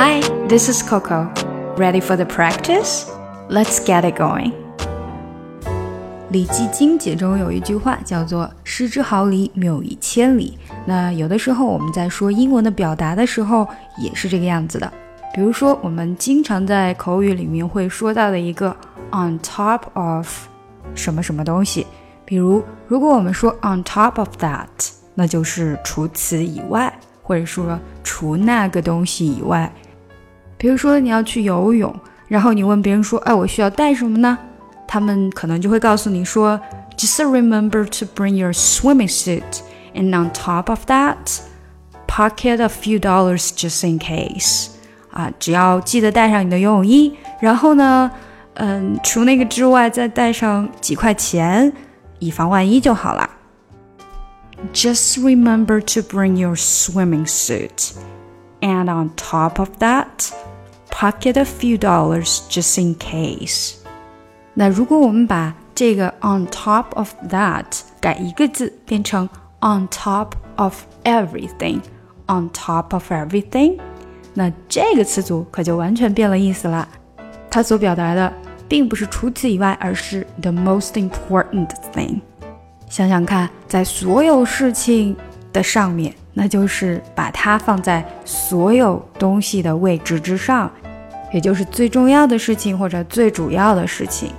Hi, this is Coco. Ready for the practice? Let's get it going.《礼记经解》中有一句话叫做“失之毫厘，谬以千里”。那有的时候我们在说英文的表达的时候也是这个样子的。比如说，我们经常在口语里面会说到的一个 “on top of” 什么什么东西。比如，如果我们说 “on top of that”，那就是除此以外，或者说除那个东西以外。比如说，你要去游泳，然后你问别人说：“哎，我需要带什么呢？”他们可能就会告诉你说，Just remember to bring your swimming suit, and on top of that, pocket a few dollars just in case。啊，只要记得带上你的游泳衣，然后呢，嗯，除那个之外，再带上几块钱，以防万一就好了。Just remember to bring your swimming suit, and on top of that, Pocket a few dollars just in case. 那如果我们把这个 on top of that 改一个字，变成 on top of everything，on top of everything，那这个词组可就完全变了意思了。它所表达的并不是除此以外，而是 the most important thing。想想看，在所有事情的上面，那就是把它放在所有东西的位置之上，也就是最重要的事情或者最主要的事情。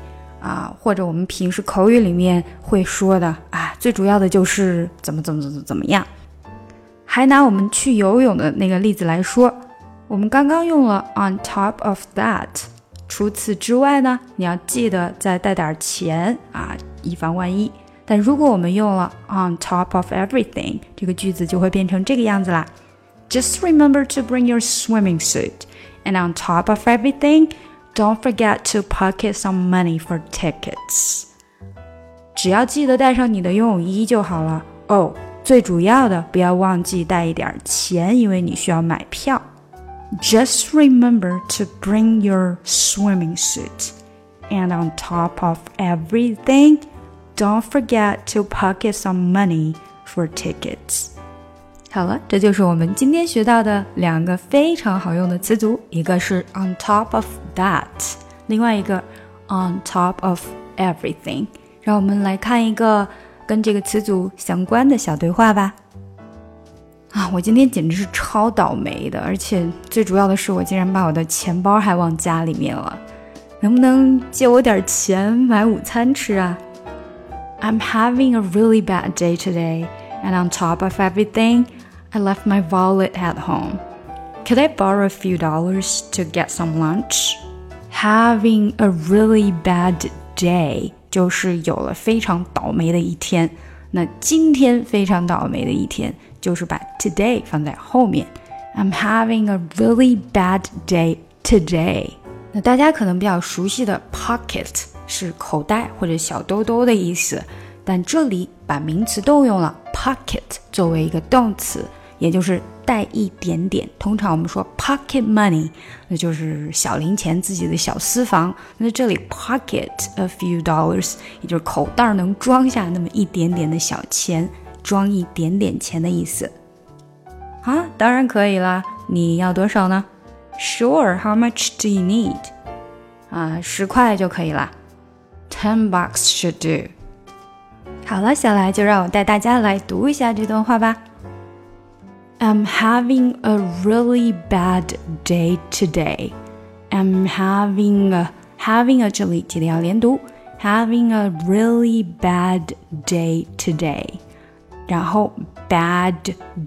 啊，或者我们平时口语里面会说的啊，最主要的就是怎么怎么怎么怎么样。还拿我们去游泳的那个例子来说，我们刚刚用了 on top of that，除此之外呢，你要记得再带点钱啊，以防万一。但如果我们用了 on top of everything，这个句子就会变成这个样子啦。Just remember to bring your swimming suit, and on top of everything. Don't forget to pocket some money for tickets。只要记得带上你的游泳衣就好了哦。最主要的，不要忘记带一点钱，因为你需要买票。Just remember to bring your swimming suit, and on top of everything, don't forget to pocket some money for tickets. 好了，这就是我们今天学到的两个非常好用的词组，一个是 on top of that，另外一个 on top of everything。让我们来看一个跟这个词组相关的小对话吧。啊，我今天简直是超倒霉的，而且最主要的是，我竟然把我的钱包还忘家里面了。能不能借我点钱买午餐吃啊？I'm having a really bad day today, and on top of everything. I left my wallet at home. Could I borrow a few dollars to get some lunch? Having a really bad day 就是有了非常倒霉的一天。那今天非常倒霉的一天，就是把 today 放在后面。I'm having a really bad day today。那大家可能比较熟悉的 pocket 是口袋或者小兜兜的意思，但这里把名词动用了 pocket 作为一个动词。 也就是带一点点。通常我们说 pocket money，那就是小零钱，自己的小私房。那这里 pocket a few dollars，也就是口袋能装下那么一点点的小钱，装一点点钱的意思。啊，当然可以啦。你要多少呢？Sure，how much do you need？啊，十块就可以了。Ten bucks should do。好了，下来就让我带大家来读一下这段话吧。am having a really bad day today. I'm having a having a 这里记得要连读，having a really bad day today。然后 bad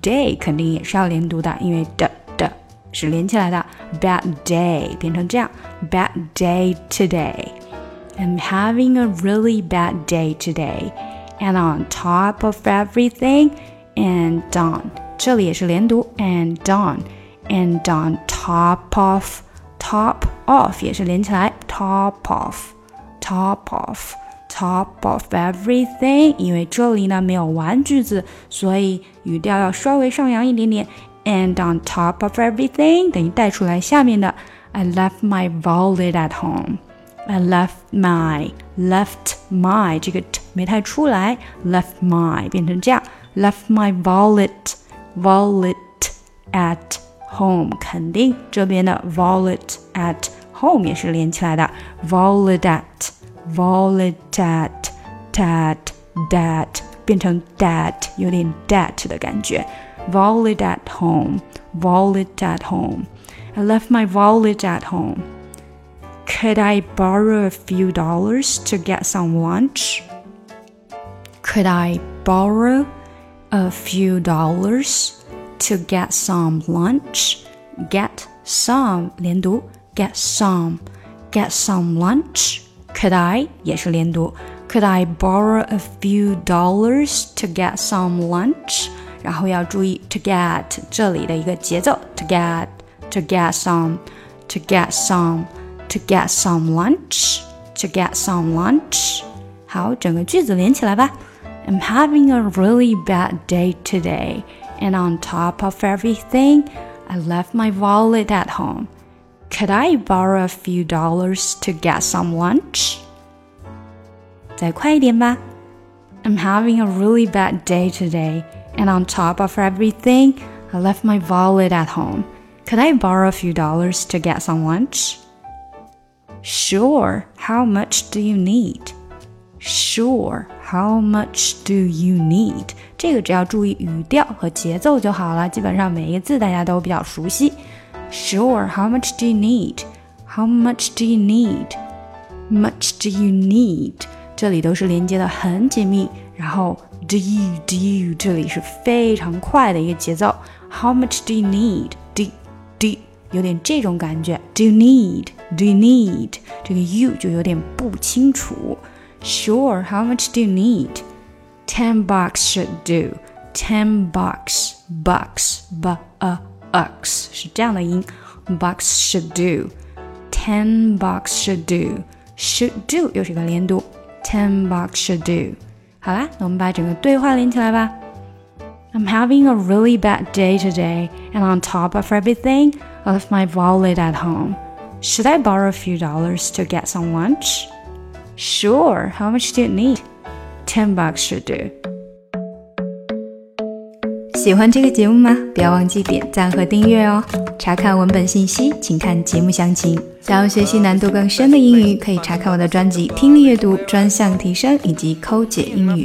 day 肯定也是要连读的，因为的的是连起来的。bad day 变成这样，bad day today。I'm having a really bad day today, and on top of everything, and on 这里也是连读，and on，and on top of，top of 也是连起来，top of，top of，top of everything。因为这里呢没有完句子，所以语调要稍微上扬一点点。And on top of everything 等于带出来下面的，I left my wallet at home。I left my left my 这个 t 没太出来，left my 变成这样，left my wallet。 wallet at home 肯定这边的 violet at home 也是连起来的，violet at violet at tat dat 变成 dat 有点 dat 的感觉，violet at home violet at home。I left my wallet at home. Could I borrow a few dollars to get some lunch? Could I borrow a few dollars to get some lunch? Get some 连读，get some, get some lunch. Could I 也是连读。Could I borrow a few dollars to get some lunch？然后要注意 to get 这里的一个节奏，to get, to get some, to get some, to get some lunch, to get some lunch。好，整个句子连起来吧。 I'm having a really bad day today, and on top of everything, I left my wallet at home. Could I borrow a few dollars to get some lunch? 再快一点吧。I'm having a really bad day today, and on top of everything, I left my wallet at home. Could I borrow a few dollars to get some lunch? Sure. How much do you need? Sure. How much do you need？这个只要注意语调和节奏就好了，基本上每一个字大家都比较熟悉。Sure. How much do you need? How much do you need? Much do you need？这里都是连接的很紧密，然后 do you do you 这里是非常快的一个节奏。How much do you need? Do do 有点这种感觉。Do you need? Do you need？这个 you 就有点不清楚。 Sure, how much do you need? Ten bucks should do. Ten bucks, bucks, b a x 是这样的音。Bucks should do. Ten bucks should do. Should do 又是个连读。Ten bucks should do. 好啦，那我们把整个对话连起来吧。I'm having a really bad day today, and on top of everything, I left my wallet at home. Should I borrow a few dollars to get some lunch? Sure. How much do you need? Ten bucks should do. 喜欢这个节目吗？不要忘记点赞和订阅哦。查看文本信息，请看节目详情。想要学习难度更深的英语，可以查看我的专辑《听力阅读专项提升》以及《抠解英语》。